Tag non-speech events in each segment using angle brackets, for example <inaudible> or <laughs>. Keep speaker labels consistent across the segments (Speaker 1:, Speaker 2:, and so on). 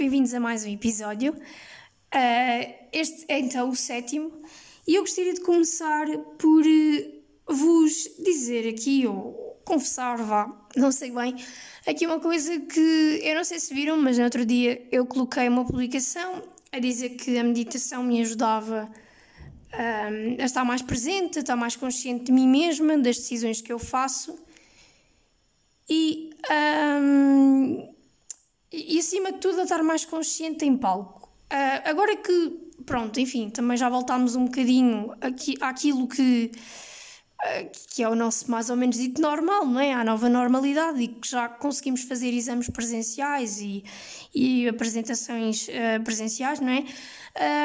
Speaker 1: bem-vindos a mais um episódio. Uh, este é então o sétimo e eu gostaria de começar por uh, vos dizer aqui, ou confessar, vá, não sei bem, aqui uma coisa que eu não sei se viram, mas no outro dia eu coloquei uma publicação a dizer que a meditação me ajudava a estar mais presente, a estar mais consciente de mim mesma, das decisões que eu faço. E e, acima de tudo a estar mais consciente em palco. Uh, agora que, pronto, enfim, também já voltámos um bocadinho aqui, àquilo que, uh, que é o nosso mais ou menos dito normal, não é? À nova normalidade e que já conseguimos fazer exames presenciais e, e apresentações uh, presenciais, não é?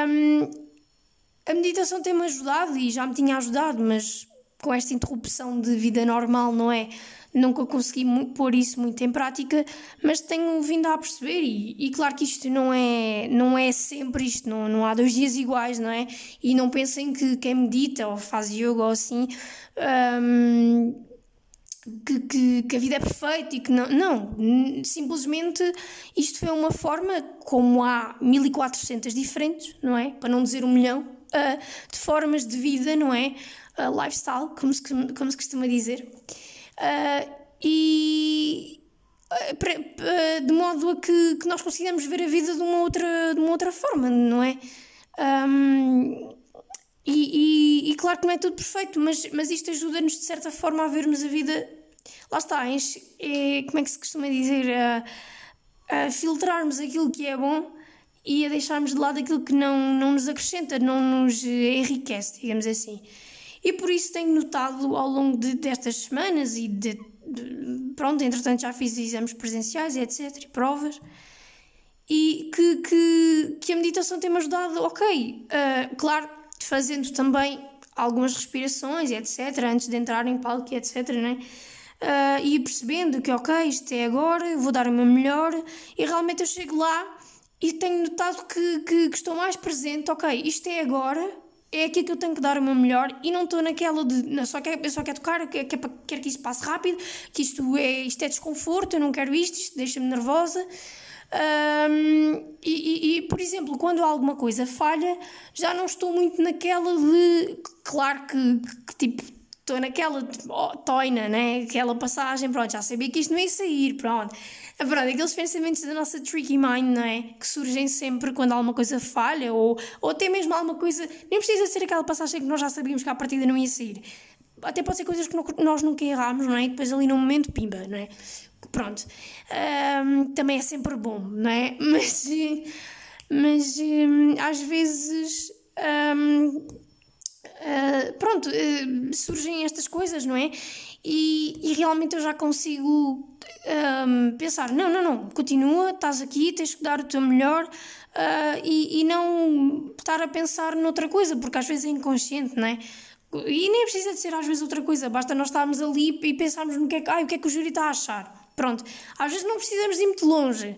Speaker 1: Um, a meditação tem-me ajudado e já me tinha ajudado, mas com esta interrupção de vida normal, não é? nunca consegui pôr isso muito em prática, mas tenho vindo a perceber, e, e, claro que isto não é, não é sempre isto, não, não há dois dias iguais, não é? E não pensem que quem medita ou faz yoga ou assim. Um, que, que, que, a vida é perfeita e que não. Não, simplesmente isto foi uma forma, como há 1400 diferentes, não é? Para não dizer um milhão, uh, de formas de vida, não é? Uh, lifestyle, como se, como se costuma dizer. Uh, e uh, de modo a que, que, nós consigamos ver a vida de uma outra, de uma outra forma, não é? Um, e, e, e, claro que não é tudo perfeito, mas, mas isto ajuda-nos de certa forma a vermos a vida. Lá está, é, como é que se costuma dizer? A, a filtrarmos aquilo que é bom e a deixarmos de lado aquilo que não, não nos acrescenta, não nos enriquece, digamos assim. E por isso tenho notado ao longo de, destas semanas e de, de, Pronto, entretanto já fiz exames presenciais e etc. e provas. E que, que, que a meditação tem-me ajudado, ok, uh, claro, fazendo também algumas respirações e etc. antes de entrar em palco e etc. Né? Uh, e percebendo que, ok, isto é agora, vou dar o meu melhor, e realmente eu chego lá e tenho notado que, que, que estou mais presente, ok, isto é agora, é aqui que eu tenho que dar o meu melhor e não estou naquela de não, só quero, eu só quero tocar, quero, quero, que isto passe rápido, que isto é, isto é desconforto, eu não quero isto, isto deixa-me nervosa. Um, e, e, e, por exemplo, quando alguma coisa falha, já não estou muito naquela de. Claro que, que tipo, estou naquela oh, toina, né? Aquela passagem, pronto, já sabia que isto não ia sair, pronto. É verdade, aqueles pensamentos da nossa tricky mind, não é? Que surgem sempre quando alguma coisa falha ou, ou até mesmo alguma coisa. Nem precisa ser aquela passagem que nós já sabíamos que à partida não ia sair. Até pode ser coisas que nós nunca erramos, não é? E depois ali no momento, pimba, não é? Pronto. Um, também é sempre bom, não é? <laughs> Mas, mas um, às vezes. Um, uh, pronto, uh, surgem estas coisas, não é? E, e realmente eu já consigo um, pensar: não, não, não, continua, estás aqui, tens que dar o teu melhor uh, e, e não estar a pensar noutra coisa, porque às vezes é inconsciente, não é? E nem precisa de ser às vezes outra coisa, basta nós estarmos ali e pensarmos no que é que, ai, o que, é que o júri está a achar. Pronto, às vezes não precisamos ir muito longe.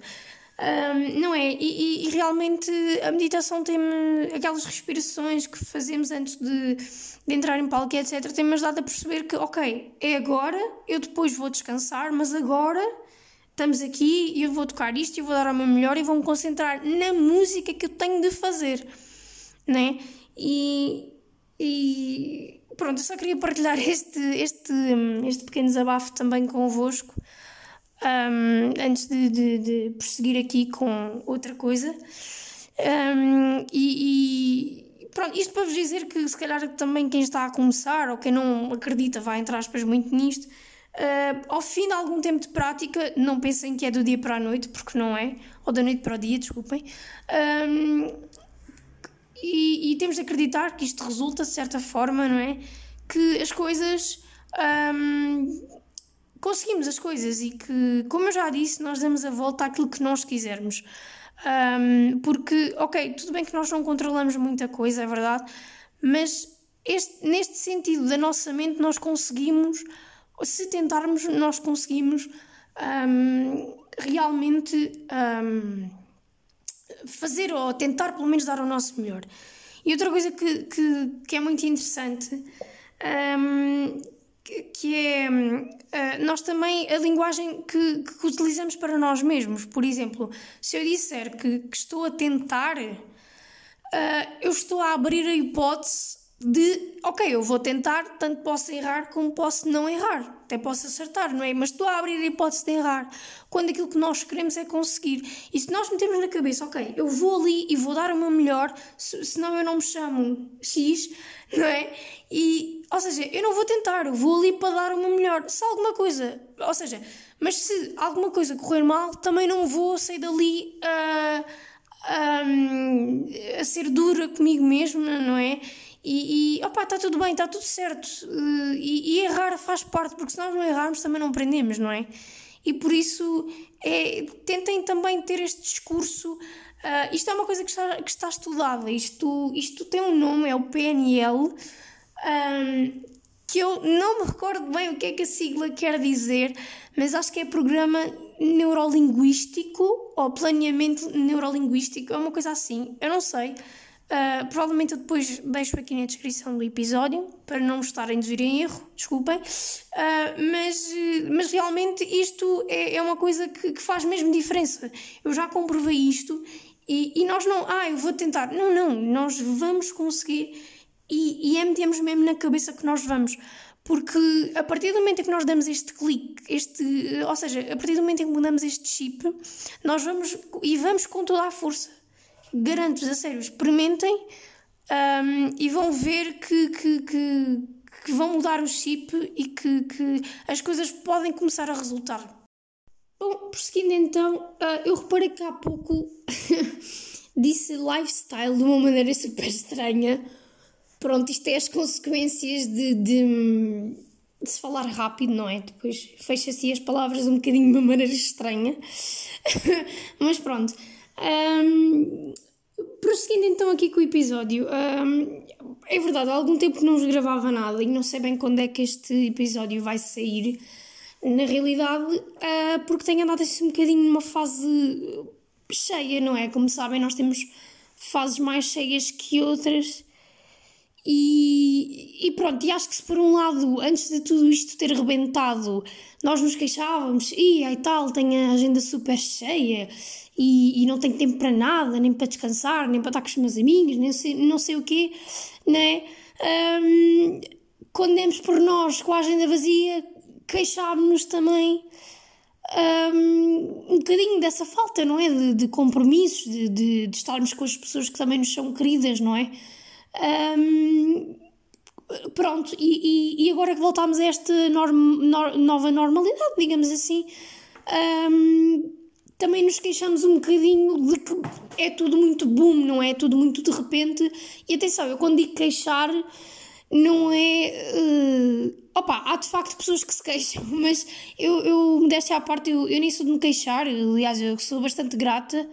Speaker 1: Um, não é? E, e, e, realmente a meditação tem-me. aquelas respirações que fazemos antes de, de entrar em palco, etc., tem-me ajudado a perceber que, ok, é agora, eu depois vou descansar, mas agora estamos aqui e eu vou tocar isto e vou dar o meu melhor e vou-me concentrar na música que eu tenho de fazer, né? E, e pronto, eu só queria partilhar <laughs> este, este, este pequeno desabafo também convosco um, antes de, de, de, prosseguir aqui com outra coisa. Um, e, e, pronto, isto para vos dizer que se calhar também quem está a começar ou quem não acredita vai entrar aspas muito nisto. Uh, ao fim de algum tempo de prática, não pensem que é do dia para a noite, porque não é, ou da noite para o dia, desculpem. Um, e, e, temos de acreditar que isto resulta de certa forma, não é? Que as coisas conseguimos as coisas e que, como eu já disse, nós damos a volta àquilo que nós quisermos. Um, porque, ok, tudo bem que nós não controlamos muita coisa, é verdade, mas este, neste sentido da nossa mente, nós conseguimos, se tentarmos, nós conseguimos um, realmente um, fazer ou tentar, pelo menos, dar o nosso melhor. E outra coisa que, que, que é muito interessante que é uh, nós também a linguagem que, que, utilizamos para nós mesmos. Por exemplo, se eu disser que, que estou a tentar, uh, eu estou a abrir a hipótese de, ok, eu vou tentar, tanto posso errar como posso não errar, até posso acertar, não é? Mas estou a abrir a hipótese de errar, quando aquilo que nós queremos é conseguir. E se nós metemos na cabeça, ok, eu vou ali e vou dar o meu melhor, senão eu não me chamo X, não é? E, ou seja, eu não vou tentar, vou ali para dar meu melhor. Se alguma coisa, ou seja, mas se alguma coisa correr mal, também não vou sair dali a, a, a ser dura comigo mesma, não é? E, e opá, está tudo bem, está tudo certo. E, e, errar faz parte, porque se nós não errarmos também não aprendemos, não é? E por isso é, tentem também ter este discurso. Uh, isto é uma coisa que está, que está estudada, isto, isto tem um nome, é o PNL, um, que eu não me recordo bem o que é que a sigla quer dizer, mas acho que é Programa Neurolinguístico ou Planeamento Neurolinguístico, é uma coisa assim, eu não sei. Uh, provavelmente eu depois deixo aqui na descrição do episódio para não estar a induzir em erro, desculpem. Uh, mas, mas realmente isto é, é uma coisa que, que, faz mesmo diferença. Eu já comprovei isto e, e nós não, ah, eu vou tentar. Não, não, nós vamos conseguir e, e é metemos mesmo na cabeça que nós vamos. Porque a partir do momento em que nós damos este clique, este, ou seja, a partir do momento em que mudamos este chip, nós vamos e vamos com toda a força garanto-vos a sério, experimentem um, e vão ver que, que, que, que, vão mudar o chip e que, que as coisas podem começar a resultar. Bom, prosseguindo então, uh, eu reparei que há pouco <laughs> disse lifestyle de uma maneira super estranha. Pronto, isto é as consequências de, de, de se falar rápido, não é? Depois fecha-se as palavras um bocadinho de uma maneira estranha. <laughs> Mas pronto. Um, prosseguindo então aqui com o episódio, um, é verdade, há algum tempo não vos gravava nada e não sei bem quando é que este episódio vai sair. Na realidade, uh, porque tenho andado assim um bocadinho numa fase cheia, não é? Como sabem, nós temos fases mais cheias que outras. E, e, pronto, e acho que se por um lado, antes de tudo isto ter rebentado, nós nos queixávamos, e aí tal, tenho a agenda super cheia e, e, não tenho tempo para nada, nem para descansar, nem para estar com os meus amigos, nem sei, não sei o quê, né? Um, quando demos por nós com a agenda vazia, queixámos-nos também um, um bocadinho dessa falta, não é? De, de compromissos, de, de, de, estarmos com as pessoas que também nos são queridas, não é? Um, pronto, e, e, e, agora que voltámos a esta norm, no, nova normalidade, digamos assim, um, também nos queixamos um bocadinho de que é tudo muito boom, não é? é tudo muito de repente. E atenção, eu quando digo queixar, não é. Uh, opa, há de facto pessoas que se queixam, <laughs> mas eu, eu me deixo à parte, eu, eu nem sou de me queixar. Aliás, eu sou bastante grata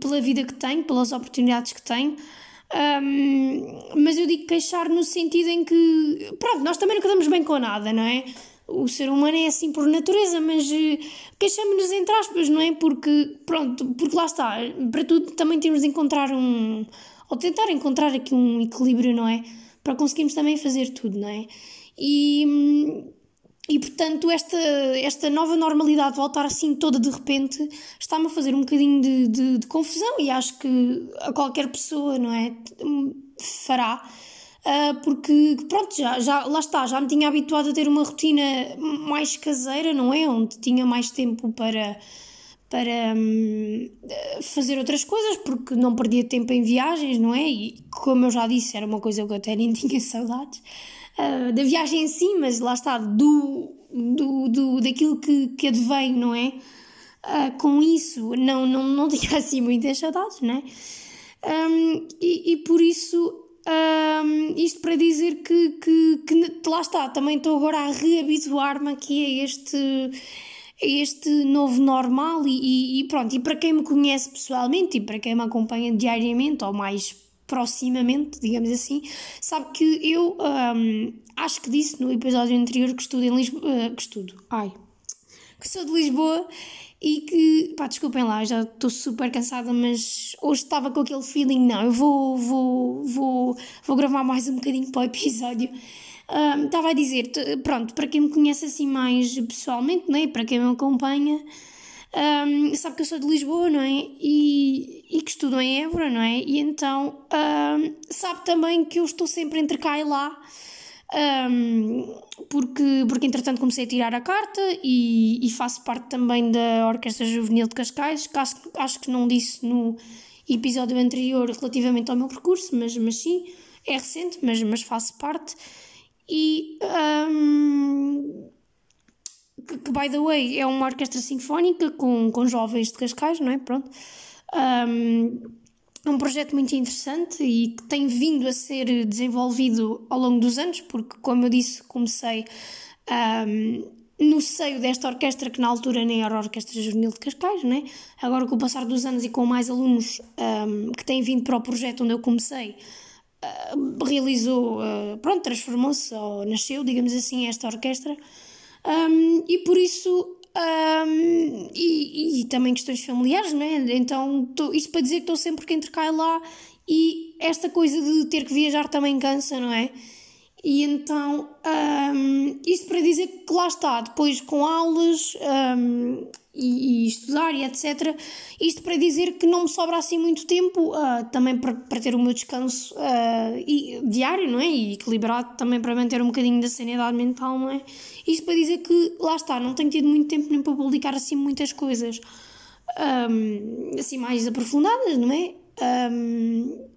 Speaker 1: pela vida que tenho, pelas oportunidades que tenho. Um, mas eu digo queixar no sentido em que, pronto, nós também nunca damos bem com nada, não é? o ser humano é assim por natureza, mas uh, queixamos-nos entre aspas, não é? Porque, pronto, porque lá está, para tudo também temos de encontrar um, ou tentar encontrar aqui um equilíbrio, não é? Para conseguirmos também fazer tudo, não é? E, e portanto, esta, esta nova normalidade, voltar assim toda de repente, está-me a fazer um bocadinho de, de, de confusão e acho que a qualquer pessoa, não é? Fará uh, porque pronto, já, já, lá está, já me tinha habituado a ter uma rotina mais caseira, não é? Onde tinha mais tempo para, para hum, fazer outras coisas, porque não perdia tempo em viagens, não é? E como eu já disse, era uma coisa que eu até nem <laughs> tinha saudades uh, da viagem em si, mas lá está, do, do, do, daquilo que, que advém, não é? Uh, com isso, não, não, não <laughs> tinha assim muitas saudades, não é? Um, e, e por isso um, isto para dizer que, que, que, lá está, também estou agora a reabituar-me aqui a este, este novo normal e, e, pronto, e para quem me conhece pessoalmente e para quem me acompanha diariamente ou mais proximamente, digamos assim, sabe que eu um, acho que disse no episódio anterior que estudo em Lisboa, uh, que estudo, ai, que sou de Lisboa e que, pá, desculpem lá, já estou super cansada, mas hoje estava com aquele feeling, não, eu vou, vou, vou, vou gravar mais um bocadinho para o episódio. Um, estava a dizer, pronto, para quem me conhece assim mais pessoalmente, né? para quem me acompanha, um, sabe que eu sou de Lisboa, não é? E, e que estudo em Évora, não é? E então um, sabe também que eu estou sempre entre cá e lá. Um, porque, porque entretanto comecei a tirar a carta e, e faço parte também da Orquestra Juvenil de Cascais, que acho, acho que não disse no episódio anterior relativamente ao meu percurso, mas, mas sim, é recente, mas, mas faço parte. E um, que, que, by the way, é uma orquestra sinfónica com, com jovens de Cascais, não é? Pronto. Um, é um projeto muito interessante e que tem vindo a ser desenvolvido ao longo dos anos, porque, como eu disse, comecei um, no seio desta orquestra, que na altura nem era a Orquestra Juvenil de Cascais, né? agora com o passar dos anos e com mais alunos um, que têm vindo para o projeto onde eu comecei, uh, realizou, uh, pronto, transformou-se ou nasceu, digamos assim, esta orquestra. Um, e por isso um, e, e, também questões familiares, não é? Então, tô, isto para dizer que estou sempre entre cá e lá e esta coisa de ter que viajar também cansa, não é? E então, um, isto para dizer que lá está, depois com aulas um, e, e, estudar e etc. Isto para dizer que não me sobra assim muito tempo, uh, também para, para ter o meu descanso uh, e, diário, não é? E equilibrado também para manter um bocadinho da sanidade mental, não é? Isto para dizer que, lá está, não tenho tido muito tempo nem para publicar assim muitas coisas um, assim mais aprofundadas, não é? Um,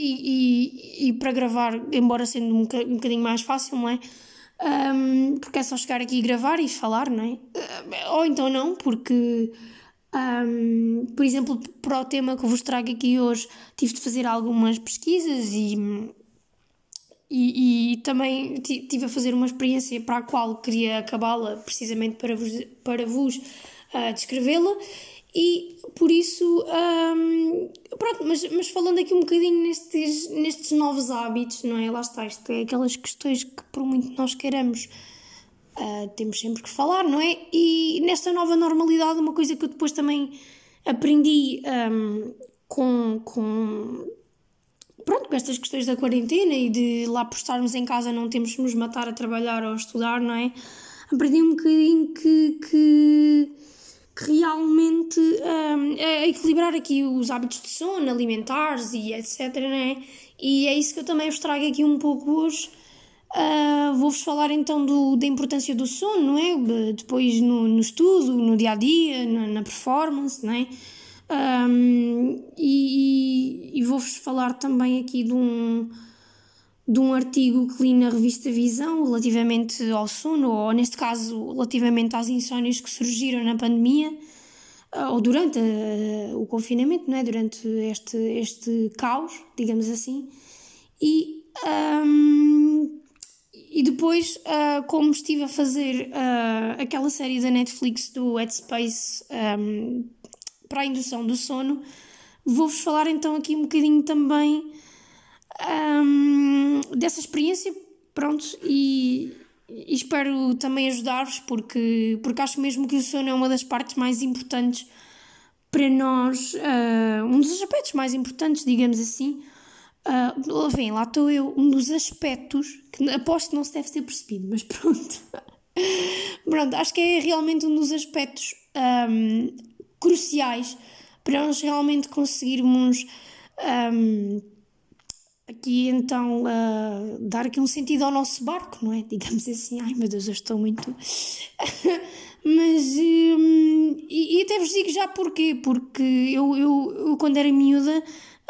Speaker 1: e, e, e, para gravar, embora sendo um, um bocadinho mais fácil, não é? Um, porque é só chegar aqui e gravar e falar, não é? Uh, ou então não, porque, um, por exemplo, para o tema que vos trago aqui hoje, tive de fazer algumas pesquisas e, e, e também tive a fazer uma experiência para a qual queria acabá-la precisamente para vos, para vos uh, descrevê-la e por isso, um, pronto, mas, mas falando aqui um bocadinho nestes, nestes novos hábitos, não é? Lá está, isto é aquelas questões que, por muito nós queiramos, uh, temos sempre que falar, não é? E nesta nova normalidade, uma coisa que eu depois também aprendi um, com, com, pronto, com estas questões da quarentena e de lá por estarmos em casa não temos que nos matar a trabalhar ou a estudar, não é? Aprendi um bocadinho que, que realmente um, a equilibrar aqui os hábitos de sono, alimentares e etc. Né? E é isso que eu também vos trago aqui um pouco hoje. Uh, Vou-vos falar então do, da importância do sono, não é? Depois no, no estudo, no dia a dia, na, na performance, não é? Um, e, e vou-vos falar também aqui de um de um artigo que li na revista Visão relativamente ao sono, ou neste caso relativamente às insónias que surgiram na pandemia, ah, ou durante uh, o confinamento, não é? durante este, este caos, digamos assim. E, um, e depois, uh, como estive a fazer uh, aquela série da Netflix do Headspace um, para a indução do sono, vou-vos falar então aqui um bocadinho também um, dessa experiência, pronto, e, e espero também ajudar-vos porque, porque acho mesmo que o sono é uma das partes mais importantes para nós, uh, um dos aspectos mais importantes, digamos assim. Uh, vem, lá estou eu, um dos aspectos que aposto que não se deve ter percebido, mas pronto. <laughs> pronto, acho que é realmente um dos aspectos um, cruciais para nós realmente conseguirmos um, aqui então uh, dar aqui um sentido ao nosso barco, não é? <laughs> Digamos assim, ai meu Deus, eu estou muito. <laughs> Mas. Um, e, e, até vos digo já porquê, porque eu, eu, eu quando era miúda.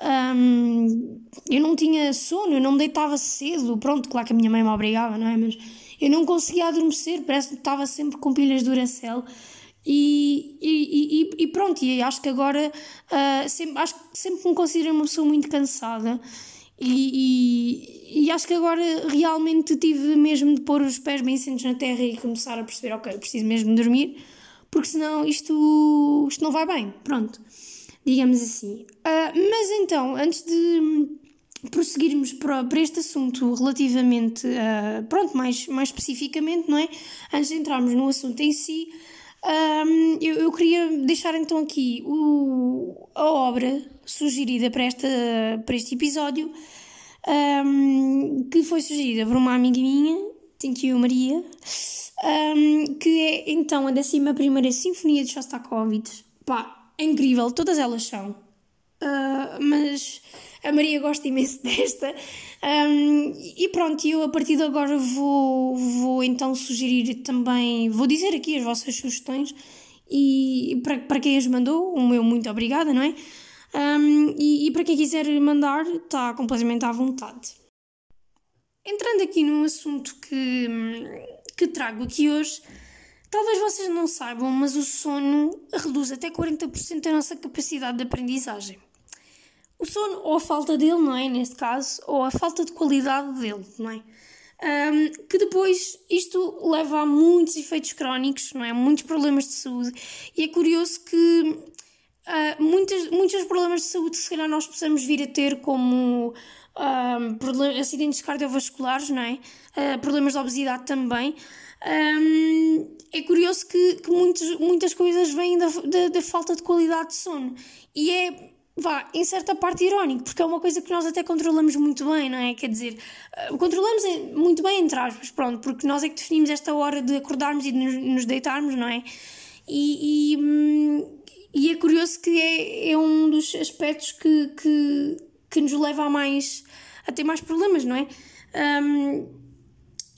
Speaker 1: Um, eu não tinha sono, eu não me deitava cedo. Pronto, claro que a minha mãe me obrigava, não é? Mas eu não conseguia adormecer, parece que estava sempre com pilhas de Duracell. E, e, e, e pronto, e acho que agora uh, sempre, acho que sempre me considero uma pessoa muito cansada e, e, e, acho que agora realmente tive mesmo de pôr os pés bem sentados na terra e começar a perceber, ok, preciso mesmo dormir, porque senão isto, isto não vai bem, pronto, digamos assim. Uh, mas então, antes de prosseguirmos para, para este assunto relativamente, uh, pronto, mais, mais especificamente, não é? Antes de entrarmos no assunto em si, um, eu, eu, queria deixar então aqui o, a obra sugerida para, esta, para este episódio, um, que foi sugerida por uma amiga minha, thank you Maria, um, que é então a 11 Sinfonia de Shostakovich. Pá, é incrível, todas elas são. Uh, mas a Maria gosta imenso <laughs> desta. Um, e pronto, eu a partir de agora vou, vou então sugerir também, vou dizer aqui as vossas sugestões e para, para quem as mandou, o meu muito obrigada, não é? Um, e, e para quem quiser mandar, está completamente à vontade. Entrando aqui num assunto que, que trago aqui hoje, talvez vocês não saibam, mas o sono reduz até 40% a nossa capacidade de aprendizagem. O sono, ou a falta dele, não é? Neste caso, ou a falta de qualidade dele, não é? Um, que depois isto leva a muitos efeitos crónicos, não é? Muitos problemas de saúde. E é curioso que uh, muitos, muitos problemas de saúde, se calhar, nós possamos vir a ter, como um, acidentes cardiovasculares, não é? Uh, problemas de obesidade também. Um, é curioso que, que muitos, muitas coisas vêm da, da, da falta de qualidade de sono. E é vá, em certa parte irónico, porque é uma coisa que nós até controlamos muito bem, não é? Quer dizer, uh, controlamos muito bem, entre aspas, pronto, porque nós é que definimos esta hora de acordarmos e de nos, nos deitarmos, não é? E, e, hum, e, é curioso que é, é um dos aspectos que, que, que nos leva a mais a ter mais problemas, não é? Um,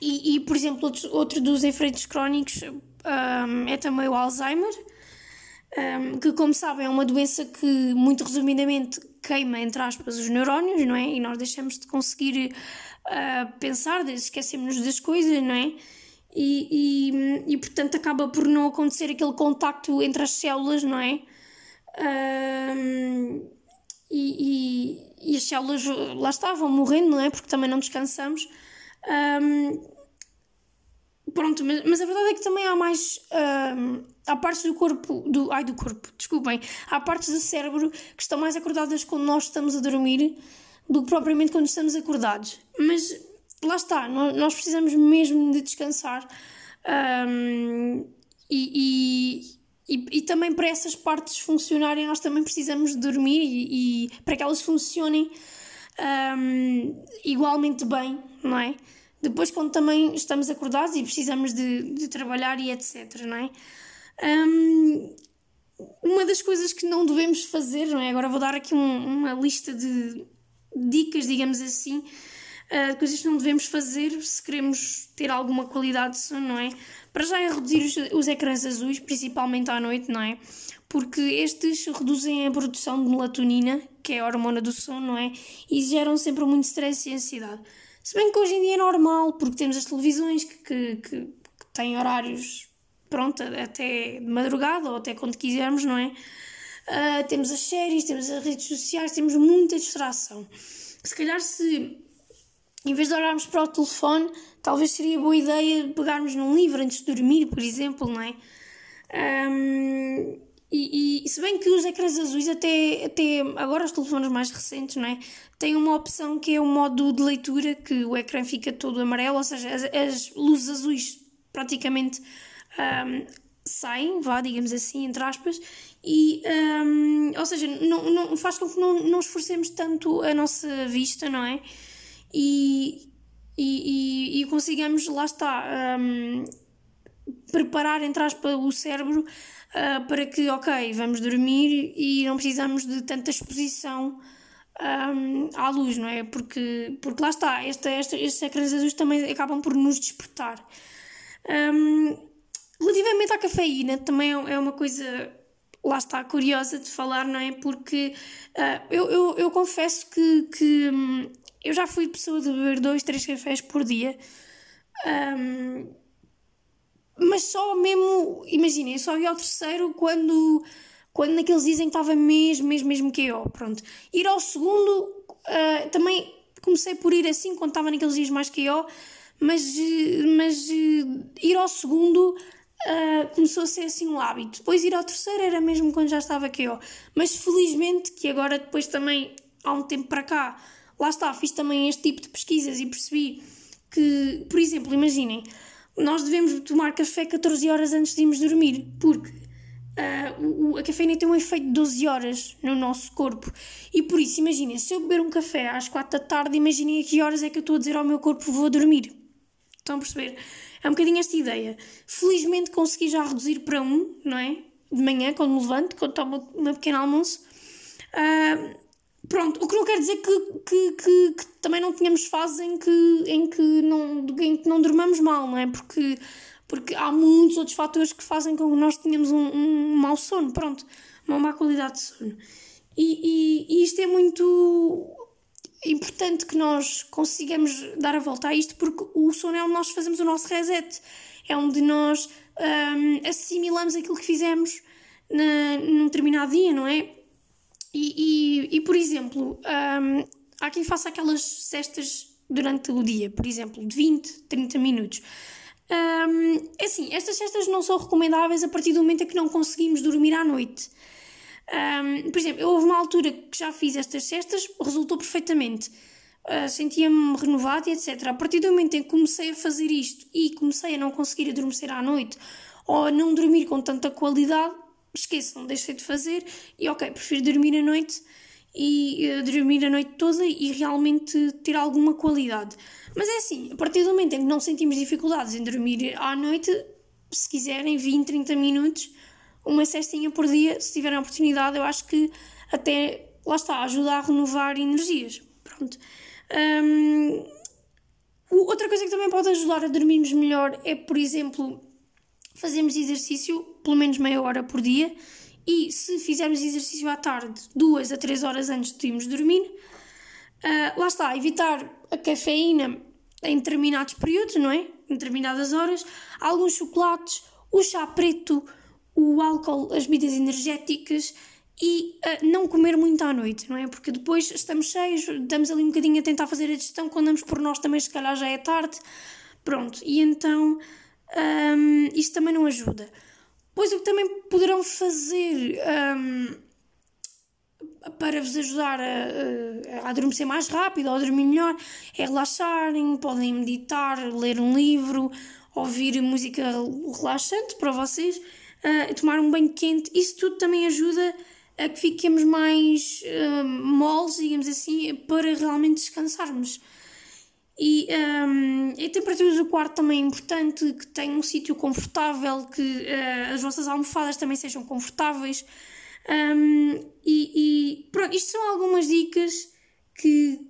Speaker 1: e, e, por exemplo, outro, outro dos efeitos crónicos um, é também o Alzheimer um, que, como sabem, é uma doença que, muito resumidamente, queima, entre aspas, os neurónios, não é? E nós deixamos de conseguir uh, pensar, esquecemos-nos das coisas, não é? E, e, e, portanto, acaba por não acontecer aquele contacto entre as células, não é? Um, e, e, e, as células lá estavam morrendo, não é? Porque também não descansamos. Um, pronto, mas, mas, a verdade é que também há mais. Um, há partes do corpo, do, ai do corpo, desculpem, há partes do cérebro que estão mais acordadas quando nós estamos a dormir do que propriamente quando estamos acordados. Mas lá está, nós precisamos mesmo de descansar um, e, e, e, e, também para essas partes funcionarem nós também precisamos de dormir e, e para que elas funcionem um, igualmente bem, não é? Depois quando também estamos acordados e precisamos de, de trabalhar e etc, não é? Um, uma das coisas que não devemos fazer, não é? Agora vou dar aqui um, uma lista de dicas, digamos assim, uh, coisas que não devemos fazer se queremos ter alguma qualidade de sono, não é? Para já é reduzir os, os ecrãs azuis, principalmente à noite, não é? Porque estes reduzem a produção de melatonina, que é a hormona do sono, não é? E geram sempre muito stress e ansiedade. Se bem que hoje em dia é normal, porque temos as televisões que, que, que, que têm horários pronto, até de madrugada ou até quando quisermos, não é? Uh, temos as séries, temos as redes sociais, temos muita distração. Se calhar, se em vez de olharmos para o telefone, talvez seria boa ideia pegarmos num livro antes de dormir, por exemplo, não é? Um, e, e, se bem que os ecrãs azuis, até, até agora os telefones mais recentes, não é? Têm uma opção que é o modo de leitura, que o ecrã fica todo amarelo, ou seja, as, as luzes azuis praticamente um, saem, vá, digamos assim, entre aspas, e, um, ou seja, não, não, faz com que não, não esforcemos tanto a nossa vista, não é? E, e, e, e consigamos, lá está, um, preparar, entre aspas, o cérebro uh, para que, ok, vamos dormir e não precisamos de tanta exposição um, à luz, não é? Porque, porque lá está, esta, esta, estes ecrãs azuis também acabam por nos despertar. Um, Relativamente à cafeína, também é, é uma coisa, lá está, curiosa de falar, não é? Porque uh, eu, eu, eu, confesso que, que um, eu já fui pessoa de beber dois, três cafés por dia. Mas só mesmo, imaginem, só ia ao terceiro quando, quando naqueles dizem que estava mesmo, mesmo, mesmo eu, pronto. Ir ao segundo, uh, também comecei por ir assim quando estava naqueles dias mais eu, mas, mas uh, ir ao segundo uh, começou a ser assim um hábito. Depois ir ao terceiro era mesmo quando já estava ó. Mas felizmente que agora depois também há um tempo para cá, lá está, fiz também este tipo de pesquisas e percebi que, por exemplo, imaginem, nós devemos tomar café 14 horas antes de irmos dormir, porque Uh, a cafeína tem um efeito de 12 horas no nosso corpo. E por isso, imaginem, se eu beber um café às 4 da tarde, imaginem a que horas é que eu estou a dizer ao meu corpo vou dormir. Estão a perceber? É um bocadinho esta ideia. Felizmente consegui já reduzir para um, não é? De manhã, quando me levanto, quando tomo o meu pequeno almoço. Uh, pronto, o que não quer dizer que, que, que, que, também não tenhamos fases em que, em, que não, em que não dormamos mal, não é? Porque porque há muitos outros fatores que fazem com que nós tenhamos um, um mau sono, pronto, uma má qualidade de sono. E, e, e, isto é muito importante que nós consigamos dar a volta a isto, porque o sono é onde nós fazemos o nosso reset, é onde nós um, assimilamos aquilo que fizemos na, num determinado dia, não é? E, e, e por exemplo, um, há quem faça aquelas cestas durante o dia, por exemplo, de 20, 30 minutos. Um, é assim, estas cestas não são recomendáveis a partir do momento em que não conseguimos dormir à noite. Um, por exemplo, eu houve uma altura que já fiz estas cestas, resultou perfeitamente. Uh, Sentia-me renovado e etc. A partir do momento em que comecei a fazer isto e comecei a não conseguir adormecer à noite ou a não dormir com tanta qualidade, esqueçam, deixei de fazer e ok, prefiro dormir à noite e dormir a noite toda e realmente ter alguma qualidade. Mas é assim, a partir do momento em que não sentimos dificuldades em dormir à noite, se quiserem 20, 30 minutos, uma cestinha por dia, se tiverem a oportunidade, eu acho que até, lá está, ajuda a renovar energias. Pronto. Um, outra coisa que também pode ajudar a dormirmos melhor é, por exemplo, fazermos exercício pelo menos meia hora por dia e se fizermos exercício à tarde, duas a três horas antes de irmos dormir, uh, lá está, evitar a cafeína em determinados períodos, não é? Em determinadas horas, alguns chocolates, o chá preto, o álcool, as bebidas energéticas e uh, não comer muito à noite, não é? Porque depois estamos cheios, estamos ali um bocadinho a tentar fazer a digestão, quando andamos por nós também se calhar já é tarde, pronto, e então um, isto também não ajuda. Pois o que também poderão fazer um, para vos ajudar a, a, adormecer mais rápido ou a dormir melhor é relaxarem, podem meditar, ler um livro, ouvir música relaxante para vocês, uh, tomar um banho quente. Isso tudo também ajuda a que fiquemos mais uh, moles, digamos assim, para realmente descansarmos. E um, a temperatura do quarto também é importante, que tenha um sítio confortável, que uh, as vossas almofadas também sejam confortáveis. Um, e, e, pronto, isto são algumas dicas que,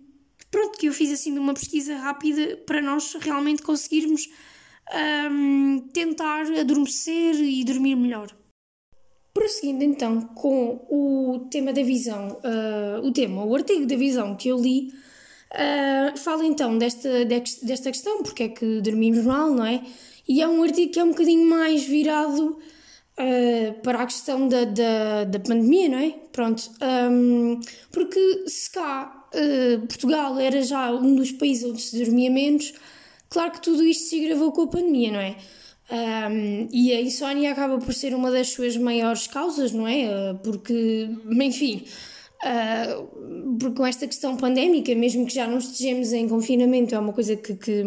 Speaker 1: pronto, que eu fiz assim de uma pesquisa rápida para nós realmente conseguirmos um, tentar adormecer e dormir melhor. Prosseguindo então com o tema da visão, uh, o tema, o artigo da visão que eu li, Uh, fala então desta, desta questão, porque é que dormimos mal, não é? E é um artigo que é um bocadinho mais virado uh, para a questão da, da, da pandemia, não é? Pronto. Um, porque se cá uh, Portugal era já um dos países onde se dormia menos, claro que tudo isto se agravou com a pandemia, não é? Um, e a insónia acaba por ser uma das suas maiores causas, não é? Porque, enfim, Uh, porque com esta questão pandémica, mesmo que já não estejamos em confinamento, é uma coisa que, que,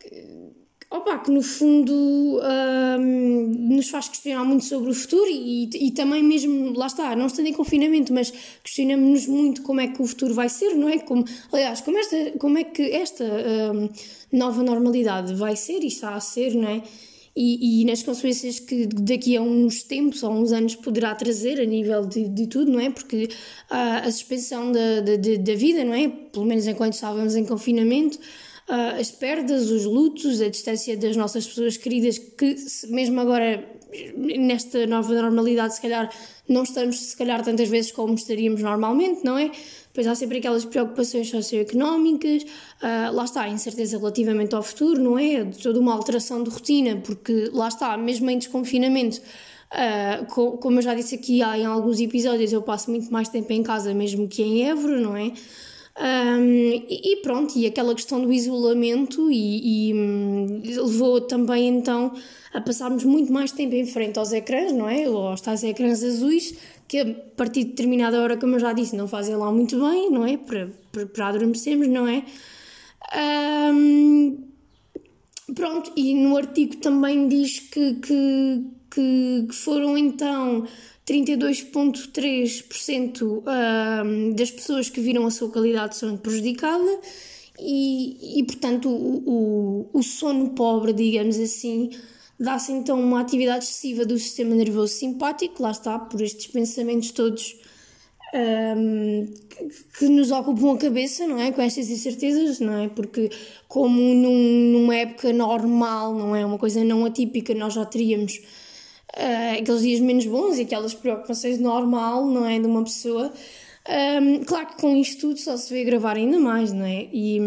Speaker 1: que opa, que no fundo uh, nos faz questionar muito sobre o futuro e, e também mesmo, lá está, não estando em confinamento, mas questionamos-nos muito como é que o futuro vai ser, não é? Como, aliás, como, esta, como é que esta uh, nova normalidade vai ser e está a ser, não é? E, e, nas consequências que daqui a uns tempos ou uns anos poderá trazer a nível de, de tudo, não é? Porque uh, a suspensão da, da, da vida, não é? Pelo menos enquanto estávamos em confinamento, uh, as perdas, os lutos, a distância das nossas pessoas queridas, que mesmo agora, nesta nova normalidade, se calhar não estamos, se calhar, tantas vezes como estaríamos normalmente, não é? Depois há sempre aquelas preocupações socioeconómicas, uh, lá está, a incerteza relativamente ao futuro, não é? Toda uma alteração de rotina, porque lá está, mesmo em desconfinamento, uh, co como eu já disse aqui há, em alguns episódios, eu passo muito mais tempo em casa mesmo que em Évora, não é? Um, e, pronto, e aquela questão do isolamento e, e hum, levou também então a passarmos muito mais tempo em frente aos ecrãs, não é? Ou aos tais ecrãs azuis, que a partir de determinada hora, como eu já disse, não fazem lá muito bem, não é? Para, para, para adormecermos, não é? Um, pronto, e no artigo também diz que, que, que, que foram então 32,3% um, das pessoas que viram a sua qualidade de sono prejudicada e, e portanto, o, o, o sono pobre, digamos assim, dá-se então uma atividade excessiva do sistema nervoso simpático, lá está, por estes pensamentos todos um, que, que, nos ocupam a cabeça, não é? Com estas incertezas, não é? Porque, como num, numa época normal, não é? Uma coisa não atípica, nós já teríamos uh, aqueles dias menos bons e aquelas preocupações normal, não é? De uma pessoa. Um, claro que com isto tudo só se vê gravar ainda mais, não é? E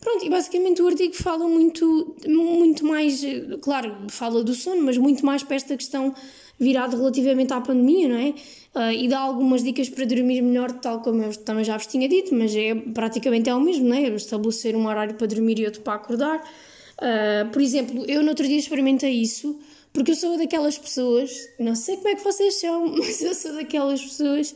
Speaker 1: pronto, e basicamente o artigo fala muito, muito mais, claro, fala do sono, mas muito mais para esta questão virada relativamente à pandemia, não é? Uh, e dá algumas dicas para dormir melhor, tal como eu também já vos tinha dito, mas é praticamente é o mesmo, não é? Estabelecer um horário para dormir e outro para acordar. Uh, por exemplo, eu no outro dia experimentei isso, porque eu sou daquelas pessoas, não sei como é que vocês são, <laughs> mas eu sou daquelas pessoas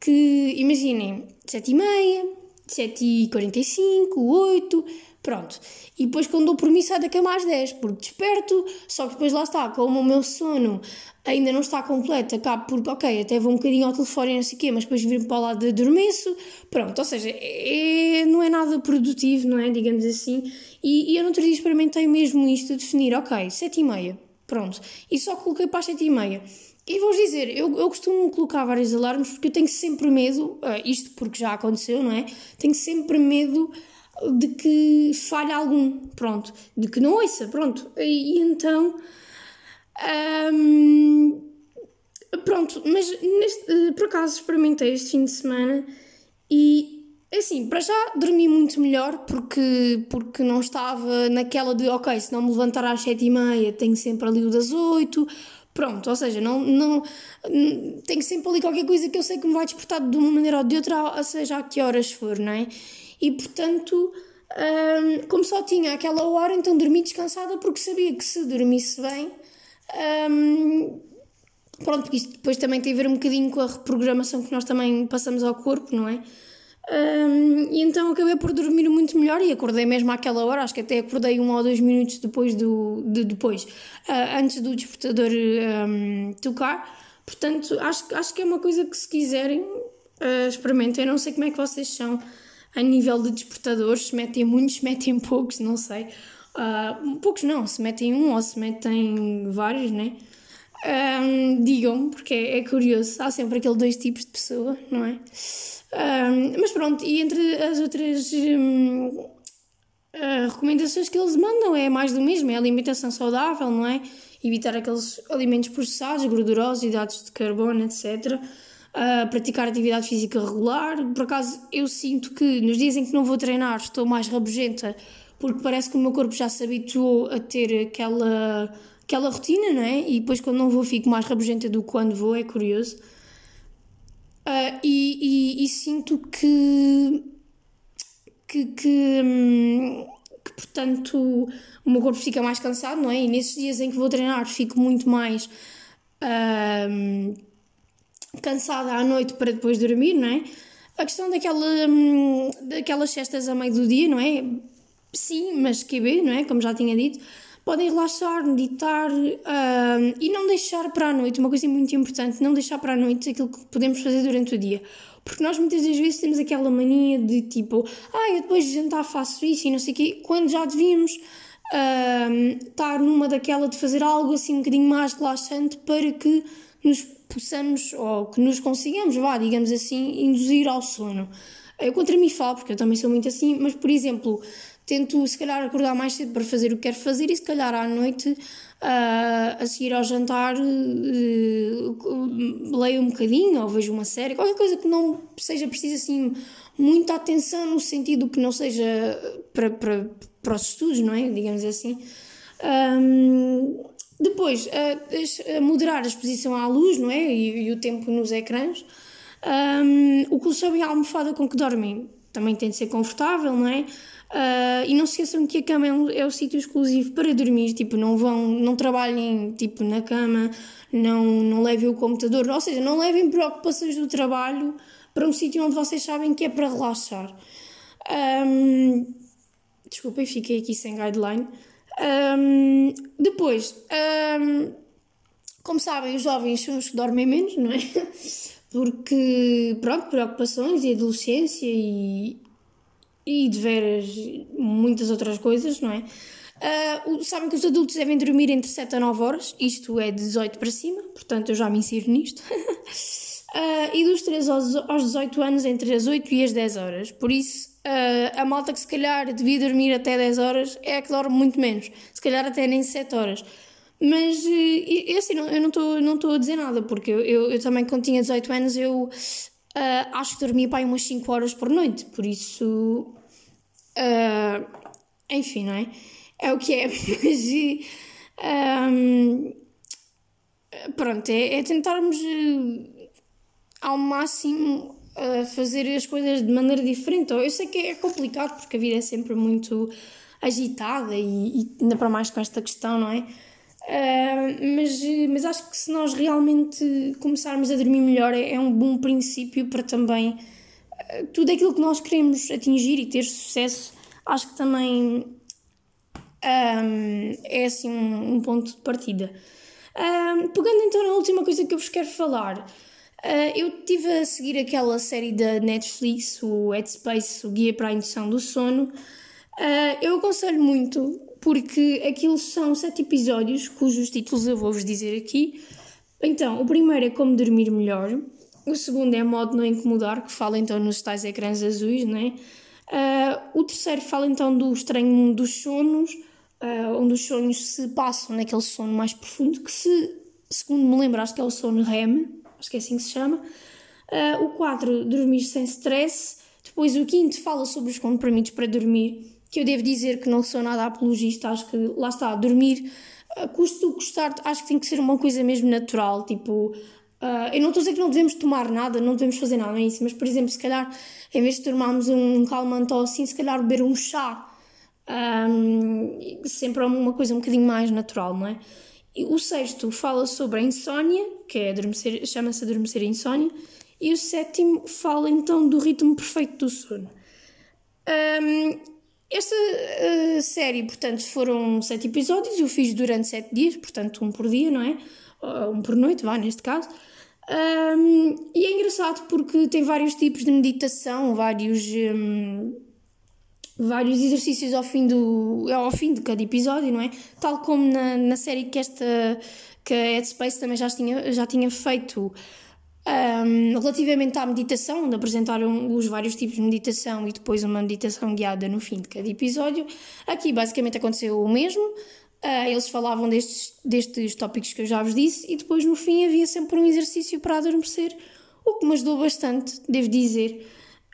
Speaker 1: que, imaginem, 7 e meia, 7 e 45, 8, pronto. E depois quando dou por mim saio da cama às 10, porque desperto, só que depois lá está, como o meu sono ainda não está completo, acabo por, ok, até vou um bocadinho ao telefone e não sei o quê, mas depois vir para o lado adormeço, pronto, ou seja, é, não é nada produtivo, não é, digamos assim, e, e eu no outro dia experimentei mesmo isto, definir, ok, 7 e meia, pronto, e só coloquei para as 7 e meia. E vou dizer, eu, eu costumo colocar vários alarmes porque eu tenho sempre medo, uh, isto porque já aconteceu, não é? Tenho sempre medo de que falhe algum, pronto, de que não ouça, pronto. E, e então. Pronto, mas neste, uh, por acaso experimentei este fim de semana e assim, para já dormi muito melhor porque, porque não estava naquela de ok, se não me levantar às sete e meia tenho sempre ali o das oito Pronto, ou seja, não, não, tenho sempre ali qualquer coisa que eu sei que me vai despertar de uma maneira ou de outra, seja a que horas for, não é? E portanto, um, como só tinha aquela hora, então dormi descansada porque sabia que se dormisse bem. Um, pronto, porque isto depois também tem a ver um bocadinho com a reprogramação que nós também passamos ao corpo, não é? Um, e então acabei por dormir muito melhor e acordei mesmo àquela hora, acho que até acordei um ou dois minutos depois do de, depois, uh, antes do despertador um, tocar. Portanto, acho, acho que é uma coisa que se quiserem uh, experimentem. Eu não sei como é que vocês são a nível de despertadores, se metem muitos, se metem poucos, não sei. Uh, poucos não, se metem um ou se metem vários, né? Um, digam, porque é, é curioso. Há sempre aqueles dois tipos de pessoa, não é? Um, mas pronto, e entre as outras um, uh, ah, recomendações que eles mandam é mais do mesmo, é alimentação saudável, não é? Evitar aqueles alimentos processados, gordurosos, hidratos de carbono, etc. Uh, ah, praticar atividade física regular. Por acaso, eu sinto que nos dias em que não vou treinar estou mais rabugenta porque parece que o meu corpo já se habituou a ter aquela, aquela rotina, não é? E depois quando não vou fico mais rabugenta do que quando vou, é curioso. Uh, e, e, e, sinto que, que, que, hum, que, portanto, o meu corpo fica mais cansado, não é? E nesses dias em que vou treinar, fico muito mais uh, cansada à noite para depois dormir, não é? A questão daquela, hum, daquelas cestas a meio do dia, não é? Sim, mas QB, não é? Como já tinha dito podem relaxar, meditar uh, e não deixar para a noite, uma coisa muito importante, não deixar para a noite aquilo que podemos fazer durante o dia. Porque nós muitas das vezes temos aquela mania de tipo, ah, eu depois de jantar faço isso e não sei o quê, quando já devíamos uh, estar numa daquela de fazer algo assim um bocadinho mais relaxante para que nos possamos, ou que nos consigamos, vá, digamos assim, induzir ao sono. Eu contra mim falo, porque eu também sou muito assim, mas por exemplo, tento se calhar acordar mais cedo para fazer o que quero fazer e se calhar à noite uh, a seguir ao jantar uh, leio um bocadinho ou vejo uma série, qualquer coisa que não seja preciso assim muita atenção no sentido que não seja para, para, para os estudos, não é? Digamos assim. Um, depois, uh, moderar a exposição à luz, não é? E, e o tempo nos ecrãs. Um, o colchão e a almofada com que dormem também tem de ser confortável, não é? Uh, e não se esqueçam que a cama é, um, é o sítio exclusivo para dormir, tipo, não vão, não trabalhem tipo, na cama, não, não levem o computador, ou seja, não levem preocupações do trabalho para um sítio onde vocês sabem que é para relaxar. Um, desculpem, fiquei aqui sem guideline. Um, depois, um, como sabem, os jovens são os que dormem menos, não é? <laughs> Porque, pronto, preocupações e adolescência e, e de veras muitas outras coisas, não é? Uh, sabem que os adultos devem dormir entre 7 a 9 horas, isto é de 18 para cima, portanto eu já me insiro nisto. uh, <laughs> e dos 3 aos, aos 18 anos, entre as 8 e as 10 horas. Por isso, uh, a malta que se calhar devia dormir até 10 horas é a que dorme muito menos, se calhar até nem 7 horas. Mas eu, assim, não, eu não estou não a dizer nada, porque eu, eu, eu, também, quando tinha 18 anos, eu uh, acho que dormia para umas 5 horas por noite, por isso. Uh, enfim, não é? É o que é, <laughs> mas. Um, pronto, é, é, tentarmos ao máximo fazer as coisas de maneira diferente. Eu sei que é complicado porque a vida é sempre muito agitada e, e ainda para mais com esta questão, não é? Uh, mas, mas acho que se nós realmente começarmos a dormir melhor é, é um bom princípio para também uh, tudo aquilo que nós queremos atingir e ter sucesso, acho que também um, é assim um, um, ponto de partida. Um, pegando então na última coisa que eu vos quero falar, uh, eu estive a seguir aquela série da Netflix, o Headspace, o Guia para a Indução do Sono. eu aconselho muito porque aquilo são sete episódios cujos títulos eu vou-vos dizer aqui. Então, o primeiro é Como Dormir Melhor, o segundo é Modo Não Incomodar, que fala então nos tais ecrãs azuis, né? Uh, o terceiro fala então do estranho dos sonos, uh, onde os sonhos se passam naquele sono mais profundo, que se, segundo me lembro, acho que é o sono REM, acho que é assim que se chama. Uh, o quatro, Dormir Sem Stress. Depois o quinto fala sobre os comprimidos para dormir que eu devo dizer que não sou nada apologista, acho que lá está, dormir, uh, custo custar, acho que tem que ser uma coisa mesmo natural, tipo. Uh, eu não estou a dizer que não devemos tomar nada, não devemos fazer nada, não é isso, mas por exemplo, se calhar em vez de tomarmos um calmante ou assim, se calhar beber um chá, um, sempre é uma coisa um bocadinho mais natural, não é? E o sexto fala sobre a insónia, que é adormecer, chama-se adormecer insónia, e o sétimo fala então do ritmo perfeito do sono. Um, esta uh, série, portanto, foram sete episódios, eu fiz durante sete dias, portanto, um por dia, não é? Um por noite, vá, neste caso. Um, e é engraçado porque tem vários tipos de meditação, vários, um, vários exercícios ao fim, do, ao fim de cada episódio, não é? Tal como na, na série que esta que a Headspace também já tinha, já tinha feito um, relativamente à meditação, onde apresentaram os vários tipos de meditação e depois uma meditação guiada no fim de cada episódio, aqui basicamente aconteceu o mesmo. Uh, eles falavam destes, destes tópicos que eu já vos disse e depois no fim havia sempre um exercício para adormecer, o que me ajudou bastante, devo dizer.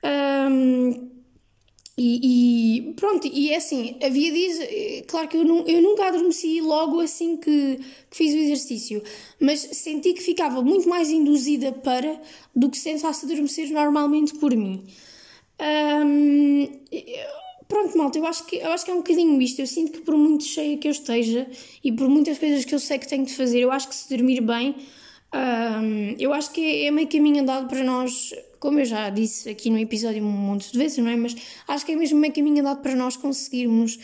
Speaker 1: Um, e, e, pronto, e é assim, havia dias, eh, claro que eu, não, eu nunca adormeci logo assim que, que, fiz o exercício, mas senti que ficava muito mais induzida para do que se tentasse adormecer normalmente por mim. Um, pronto, malta, eu acho, que, eu acho que é um bocadinho isto. Eu sinto que por muito cheia que eu esteja e por muitas coisas que eu sei que tenho de fazer, eu acho que se dormir bem, um, eu acho que é, é meio caminho andado para nós como eu já disse aqui no episódio um monte de vezes, não é? Mas acho que é mesmo meio caminho para nós conseguirmos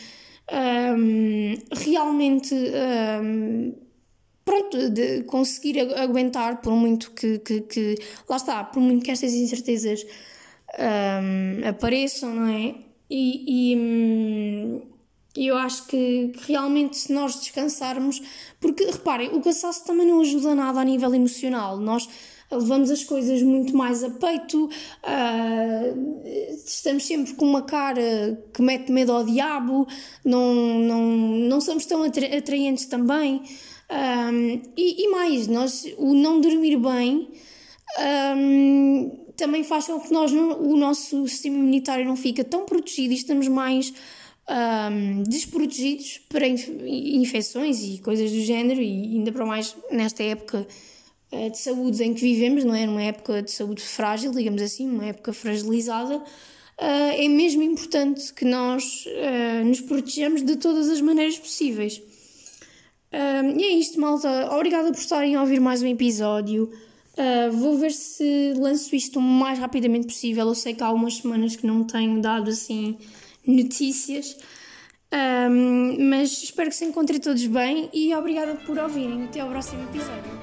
Speaker 1: um, realmente. Um, pronto, de conseguir aguentar por muito que, que, que, lá está, por muito que estas incertezas um, apareçam, não é? E, e hum, eu acho que, que, realmente se nós descansarmos, porque reparem, o cansaço também não ajuda nada a nível emocional. Nós levamos as coisas muito mais a peito, uh, estamos sempre com uma cara que mete medo ao diabo, não, não, não somos tão atraentes também. Um, ah, e, e, mais, nós, o não dormir bem um, também faz com que nós o nosso sistema imunitário não fica tão protegido e estamos mais um, desprotegidos para infecções e coisas do género, e ainda para mais nesta época de saúde em que vivemos, não é? Numa época de saúde frágil, digamos assim, uma época fragilizada, eh, é mesmo importante que nós eh, nos protejamos de todas as maneiras possíveis. e é isto, malta. Obrigada por estarem a ouvir mais um episódio. vou ver se lanço isto o mais rapidamente possível. Eu sei que há algumas semanas que não tenho dado assim notícias. Um, mas espero que se encontrem todos bem e obrigada por ouvirem. Até ao próximo episódio.